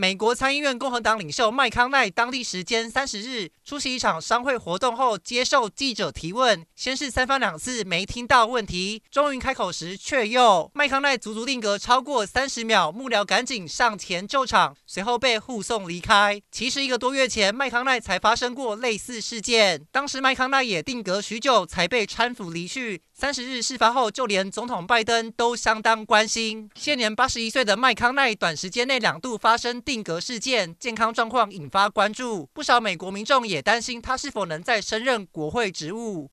美国参议院共和党领袖麦康奈当地时间三十日出席一场商会活动后，接受记者提问，先是三番两次没听到问题，终于开口时却又麦康奈足足定格超过三十秒，幕僚赶紧上前救场，随后被护送离开。其实一个多月前，麦康奈才发生过类似事件，当时麦康奈也定格许久才被搀扶离去。三十日事发后，就连总统拜登都相当关心。现年八十一岁的麦康奈，短时间内两度发生定格事件，健康状况引发关注。不少美国民众也担心他是否能再升任国会职务。